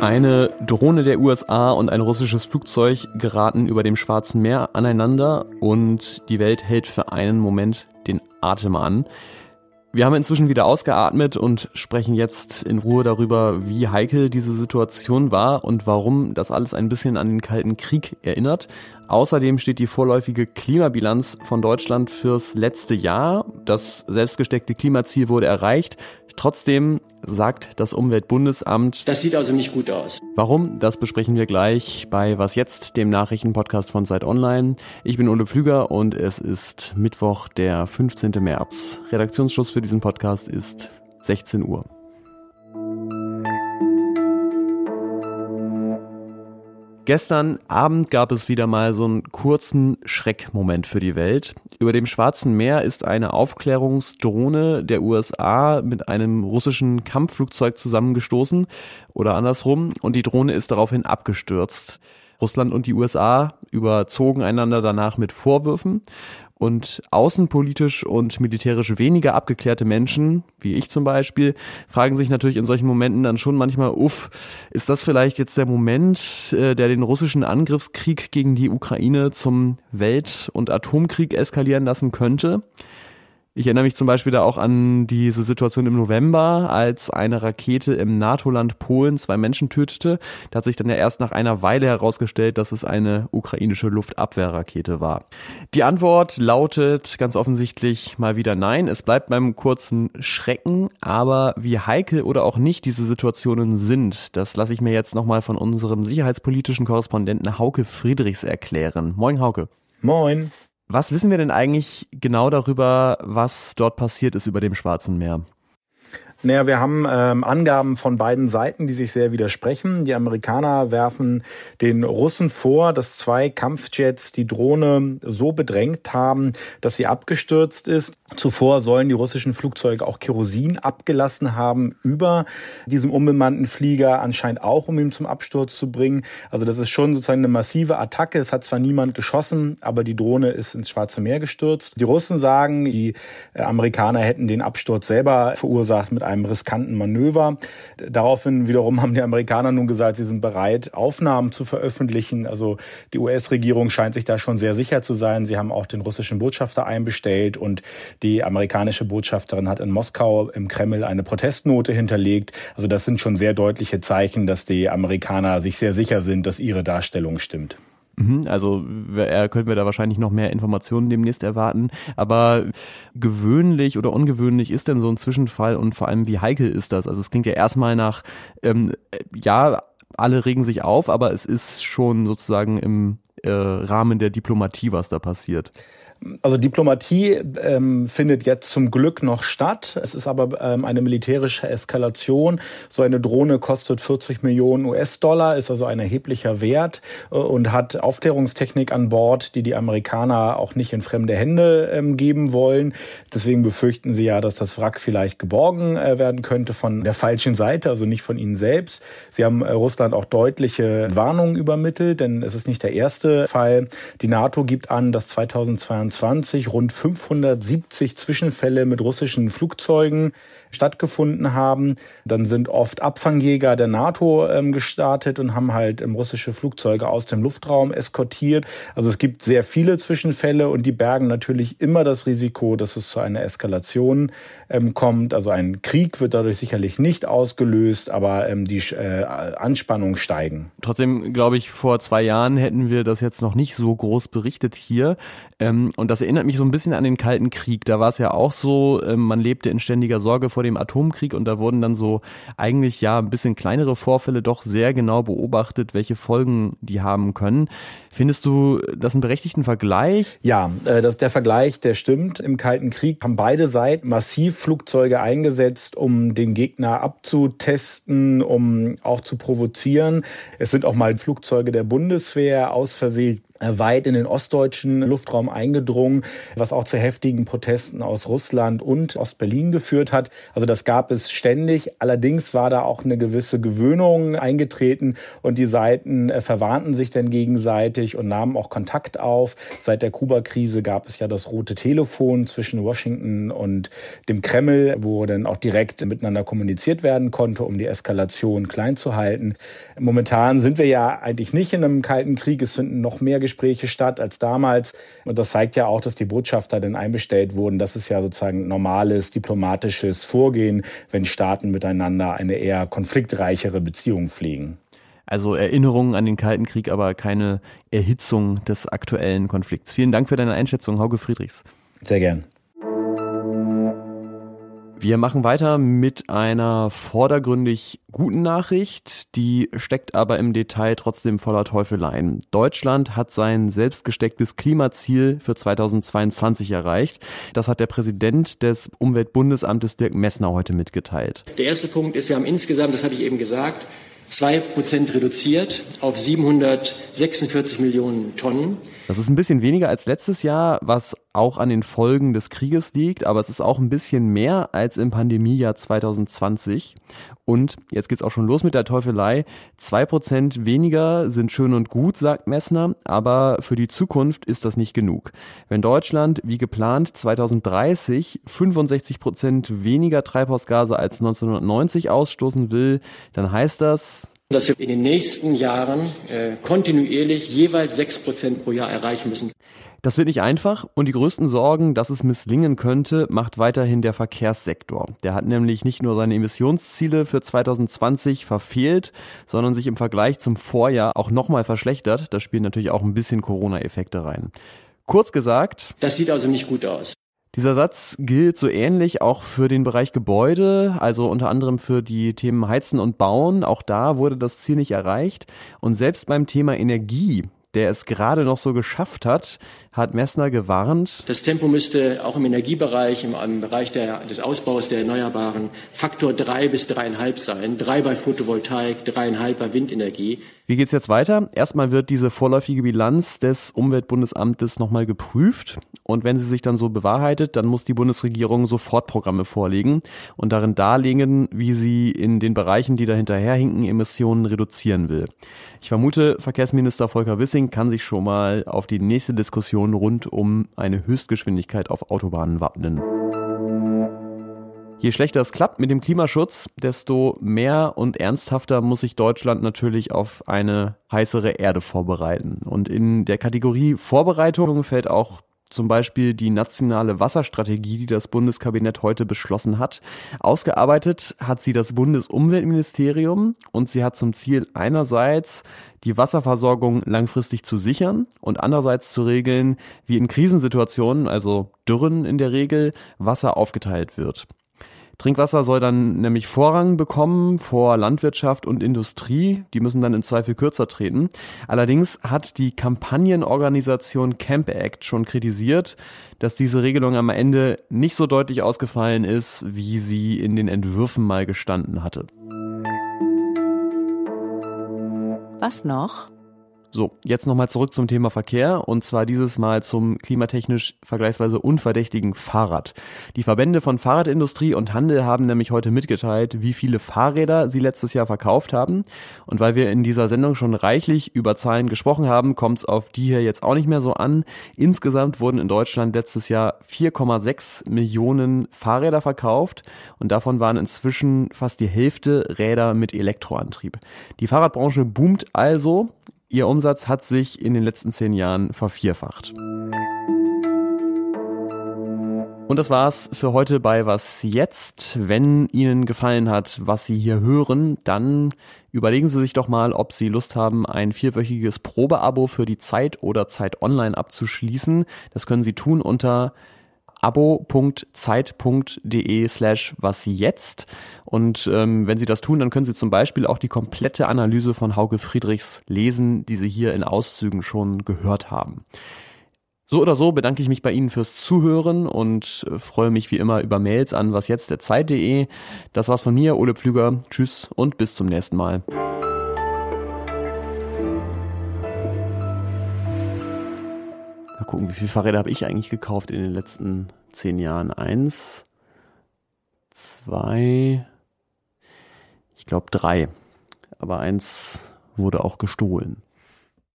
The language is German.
Eine Drohne der USA und ein russisches Flugzeug geraten über dem Schwarzen Meer aneinander und die Welt hält für einen Moment den Atem an. Wir haben inzwischen wieder ausgeatmet und sprechen jetzt in Ruhe darüber, wie heikel diese Situation war und warum das alles ein bisschen an den Kalten Krieg erinnert. Außerdem steht die vorläufige Klimabilanz von Deutschland fürs letzte Jahr. Das selbstgesteckte Klimaziel wurde erreicht. Trotzdem sagt das Umweltbundesamt. Das sieht also nicht gut aus. Warum? Das besprechen wir gleich bei Was jetzt, dem Nachrichtenpodcast von Zeit Online. Ich bin Ole Pflüger und es ist Mittwoch, der 15. März. Redaktionsschluss für diesen Podcast ist 16 Uhr. Gestern Abend gab es wieder mal so einen kurzen Schreckmoment für die Welt. Über dem Schwarzen Meer ist eine Aufklärungsdrohne der USA mit einem russischen Kampfflugzeug zusammengestoßen oder andersrum und die Drohne ist daraufhin abgestürzt. Russland und die USA überzogen einander danach mit Vorwürfen und außenpolitisch und militärisch weniger abgeklärte Menschen, wie ich zum Beispiel, fragen sich natürlich in solchen Momenten dann schon manchmal, uff, ist das vielleicht jetzt der Moment, äh, der den russischen Angriffskrieg gegen die Ukraine zum Welt- und Atomkrieg eskalieren lassen könnte? Ich erinnere mich zum Beispiel da auch an diese Situation im November, als eine Rakete im NATO-Land Polen zwei Menschen tötete. Da hat sich dann ja erst nach einer Weile herausgestellt, dass es eine ukrainische Luftabwehrrakete war. Die Antwort lautet ganz offensichtlich mal wieder nein. Es bleibt beim kurzen Schrecken, aber wie heikel oder auch nicht diese Situationen sind, das lasse ich mir jetzt nochmal von unserem sicherheitspolitischen Korrespondenten Hauke Friedrichs erklären. Moin Hauke. Moin. Was wissen wir denn eigentlich genau darüber, was dort passiert ist über dem Schwarzen Meer? Naja, wir haben ähm, Angaben von beiden Seiten, die sich sehr widersprechen. Die Amerikaner werfen den Russen vor, dass zwei Kampfjets die Drohne so bedrängt haben, dass sie abgestürzt ist. Zuvor sollen die russischen Flugzeuge auch Kerosin abgelassen haben über diesem unbemannten Flieger, anscheinend auch, um ihn zum Absturz zu bringen. Also das ist schon sozusagen eine massive Attacke. Es hat zwar niemand geschossen, aber die Drohne ist ins Schwarze Meer gestürzt. Die Russen sagen, die äh, Amerikaner hätten den Absturz selber verursacht mit einem riskanten Manöver. Daraufhin wiederum haben die Amerikaner nun gesagt, sie sind bereit, Aufnahmen zu veröffentlichen. Also die US-Regierung scheint sich da schon sehr sicher zu sein. Sie haben auch den russischen Botschafter einbestellt und die amerikanische Botschafterin hat in Moskau im Kreml eine Protestnote hinterlegt. Also das sind schon sehr deutliche Zeichen, dass die Amerikaner sich sehr sicher sind, dass ihre Darstellung stimmt. Mhm, also äh, können wir da wahrscheinlich noch mehr Informationen demnächst erwarten. Aber gewöhnlich oder ungewöhnlich ist denn so ein Zwischenfall und vor allem wie heikel ist das? Also es klingt ja erstmal nach, ähm, ja, alle regen sich auf, aber es ist schon sozusagen im äh, Rahmen der Diplomatie, was da passiert. Also Diplomatie ähm, findet jetzt zum Glück noch statt. Es ist aber ähm, eine militärische Eskalation. So eine Drohne kostet 40 Millionen US-Dollar, ist also ein erheblicher Wert äh, und hat Aufklärungstechnik an Bord, die die Amerikaner auch nicht in fremde Hände ähm, geben wollen. Deswegen befürchten sie ja, dass das Wrack vielleicht geborgen äh, werden könnte von der falschen Seite, also nicht von ihnen selbst. Sie haben äh, Russland auch deutliche Warnungen übermittelt, denn es ist nicht der erste Fall. Die NATO gibt an, dass 2022 2021 rund 570 Zwischenfälle mit russischen Flugzeugen stattgefunden haben. Dann sind oft Abfangjäger der NATO ähm, gestartet und haben halt ähm, russische Flugzeuge aus dem Luftraum eskortiert. Also es gibt sehr viele Zwischenfälle und die bergen natürlich immer das Risiko, dass es zu einer Eskalation ähm, kommt. Also ein Krieg wird dadurch sicherlich nicht ausgelöst, aber die äh, Anspannungen steigen. Trotzdem glaube ich, vor zwei Jahren hätten wir das jetzt noch nicht so groß berichtet hier. Und das erinnert mich so ein bisschen an den Kalten Krieg. Da war es ja auch so, ähm, man lebte in ständiger Sorge vor dem Atomkrieg und da wurden dann so eigentlich ja ein bisschen kleinere Vorfälle doch sehr genau beobachtet, welche Folgen die haben können. Findest du das einen berechtigten Vergleich? Ja, äh, das, der Vergleich, der stimmt. Im Kalten Krieg haben beide Seiten massiv Flugzeuge eingesetzt, um den Gegner abzutesten, um auch zu provozieren. Es sind auch mal Flugzeuge der Bundeswehr aus Versehen weit in den ostdeutschen Luftraum eingedrungen, was auch zu heftigen Protesten aus Russland und Ostberlin geführt hat. Also das gab es ständig. Allerdings war da auch eine gewisse Gewöhnung eingetreten und die Seiten äh, verwarnten sich dann gegenseitig und nahmen auch Kontakt auf. Seit der Kuba-Krise gab es ja das rote Telefon zwischen Washington und dem Kreml, wo dann auch direkt miteinander kommuniziert werden konnte, um die Eskalation klein zu halten. Momentan sind wir ja eigentlich nicht in einem kalten Krieg. Es finden noch mehr Gespräche statt als damals. Und das zeigt ja auch, dass die Botschafter dann einbestellt wurden. Das ist ja sozusagen normales diplomatisches Vorgehen, wenn Staaten miteinander eine eher konfliktreichere Beziehung pflegen. Also Erinnerungen an den Kalten Krieg, aber keine Erhitzung des aktuellen Konflikts. Vielen Dank für deine Einschätzung, Hauke Friedrichs. Sehr gern. Wir machen weiter mit einer vordergründig guten Nachricht, die steckt aber im Detail trotzdem voller Teufeleien. Deutschland hat sein selbstgestecktes Klimaziel für 2022 erreicht. Das hat der Präsident des Umweltbundesamtes Dirk Messner heute mitgeteilt. Der erste Punkt ist, wir haben insgesamt, das hatte ich eben gesagt, zwei Prozent reduziert auf 746 Millionen Tonnen. Das ist ein bisschen weniger als letztes Jahr, was auch an den Folgen des Krieges liegt, aber es ist auch ein bisschen mehr als im Pandemiejahr 2020. Und jetzt geht's auch schon los mit der Teufelei. Zwei Prozent weniger sind schön und gut, sagt Messner, aber für die Zukunft ist das nicht genug. Wenn Deutschland, wie geplant, 2030 65 Prozent weniger Treibhausgase als 1990 ausstoßen will, dann heißt das, dass wir in den nächsten Jahren äh, kontinuierlich jeweils sechs Prozent pro Jahr erreichen müssen. Das wird nicht einfach und die größten Sorgen, dass es misslingen könnte, macht weiterhin der Verkehrssektor. Der hat nämlich nicht nur seine Emissionsziele für 2020 verfehlt, sondern sich im Vergleich zum Vorjahr auch nochmal verschlechtert. Da spielen natürlich auch ein bisschen Corona-Effekte rein. Kurz gesagt. Das sieht also nicht gut aus. Dieser Satz gilt so ähnlich auch für den Bereich Gebäude, also unter anderem für die Themen Heizen und Bauen. Auch da wurde das Ziel nicht erreicht. Und selbst beim Thema Energie, der es gerade noch so geschafft hat, hat Messner gewarnt. Das Tempo müsste auch im Energiebereich, im, im Bereich der, des Ausbaus der Erneuerbaren Faktor drei bis dreieinhalb sein. Drei bei Photovoltaik, dreieinhalb bei Windenergie. Wie geht's jetzt weiter? Erstmal wird diese vorläufige Bilanz des Umweltbundesamtes nochmal geprüft. Und wenn sie sich dann so bewahrheitet, dann muss die Bundesregierung Sofortprogramme vorlegen und darin darlegen, wie sie in den Bereichen, die da hinterherhinken, Emissionen reduzieren will. Ich vermute, Verkehrsminister Volker Wissing kann sich schon mal auf die nächste Diskussion rund um eine Höchstgeschwindigkeit auf Autobahnen wappnen. Je schlechter es klappt mit dem Klimaschutz, desto mehr und ernsthafter muss sich Deutschland natürlich auf eine heißere Erde vorbereiten. Und in der Kategorie Vorbereitung fällt auch zum Beispiel die nationale Wasserstrategie, die das Bundeskabinett heute beschlossen hat. Ausgearbeitet hat sie das Bundesumweltministerium und sie hat zum Ziel einerseits die Wasserversorgung langfristig zu sichern und andererseits zu regeln, wie in Krisensituationen, also Dürren in der Regel, Wasser aufgeteilt wird. Trinkwasser soll dann nämlich Vorrang bekommen vor Landwirtschaft und Industrie. Die müssen dann in Zweifel kürzer treten. Allerdings hat die Kampagnenorganisation Camp Act schon kritisiert, dass diese Regelung am Ende nicht so deutlich ausgefallen ist, wie sie in den Entwürfen mal gestanden hatte. Was noch? So, jetzt nochmal zurück zum Thema Verkehr und zwar dieses Mal zum klimatechnisch vergleichsweise unverdächtigen Fahrrad. Die Verbände von Fahrradindustrie und Handel haben nämlich heute mitgeteilt, wie viele Fahrräder sie letztes Jahr verkauft haben. Und weil wir in dieser Sendung schon reichlich über Zahlen gesprochen haben, kommt es auf die hier jetzt auch nicht mehr so an. Insgesamt wurden in Deutschland letztes Jahr 4,6 Millionen Fahrräder verkauft und davon waren inzwischen fast die Hälfte Räder mit Elektroantrieb. Die Fahrradbranche boomt also. Ihr Umsatz hat sich in den letzten zehn Jahren vervierfacht. Und das war's für heute bei Was jetzt. Wenn Ihnen gefallen hat, was Sie hier hören, dann überlegen Sie sich doch mal, ob Sie Lust haben, ein vierwöchiges Probeabo für die Zeit oder Zeit Online abzuschließen. Das können Sie tun unter abo.zeit.de slash was jetzt. Und ähm, wenn Sie das tun, dann können Sie zum Beispiel auch die komplette Analyse von Hauke Friedrichs lesen, die Sie hier in Auszügen schon gehört haben. So oder so bedanke ich mich bei Ihnen fürs Zuhören und äh, freue mich wie immer über Mails an wasjetztderzeit.de. Das war's von mir, Ole Pflüger. Tschüss und bis zum nächsten Mal. Gucken, wie viele Fahrräder habe ich eigentlich gekauft in den letzten zehn Jahren? Eins, zwei, ich glaube drei. Aber eins wurde auch gestohlen.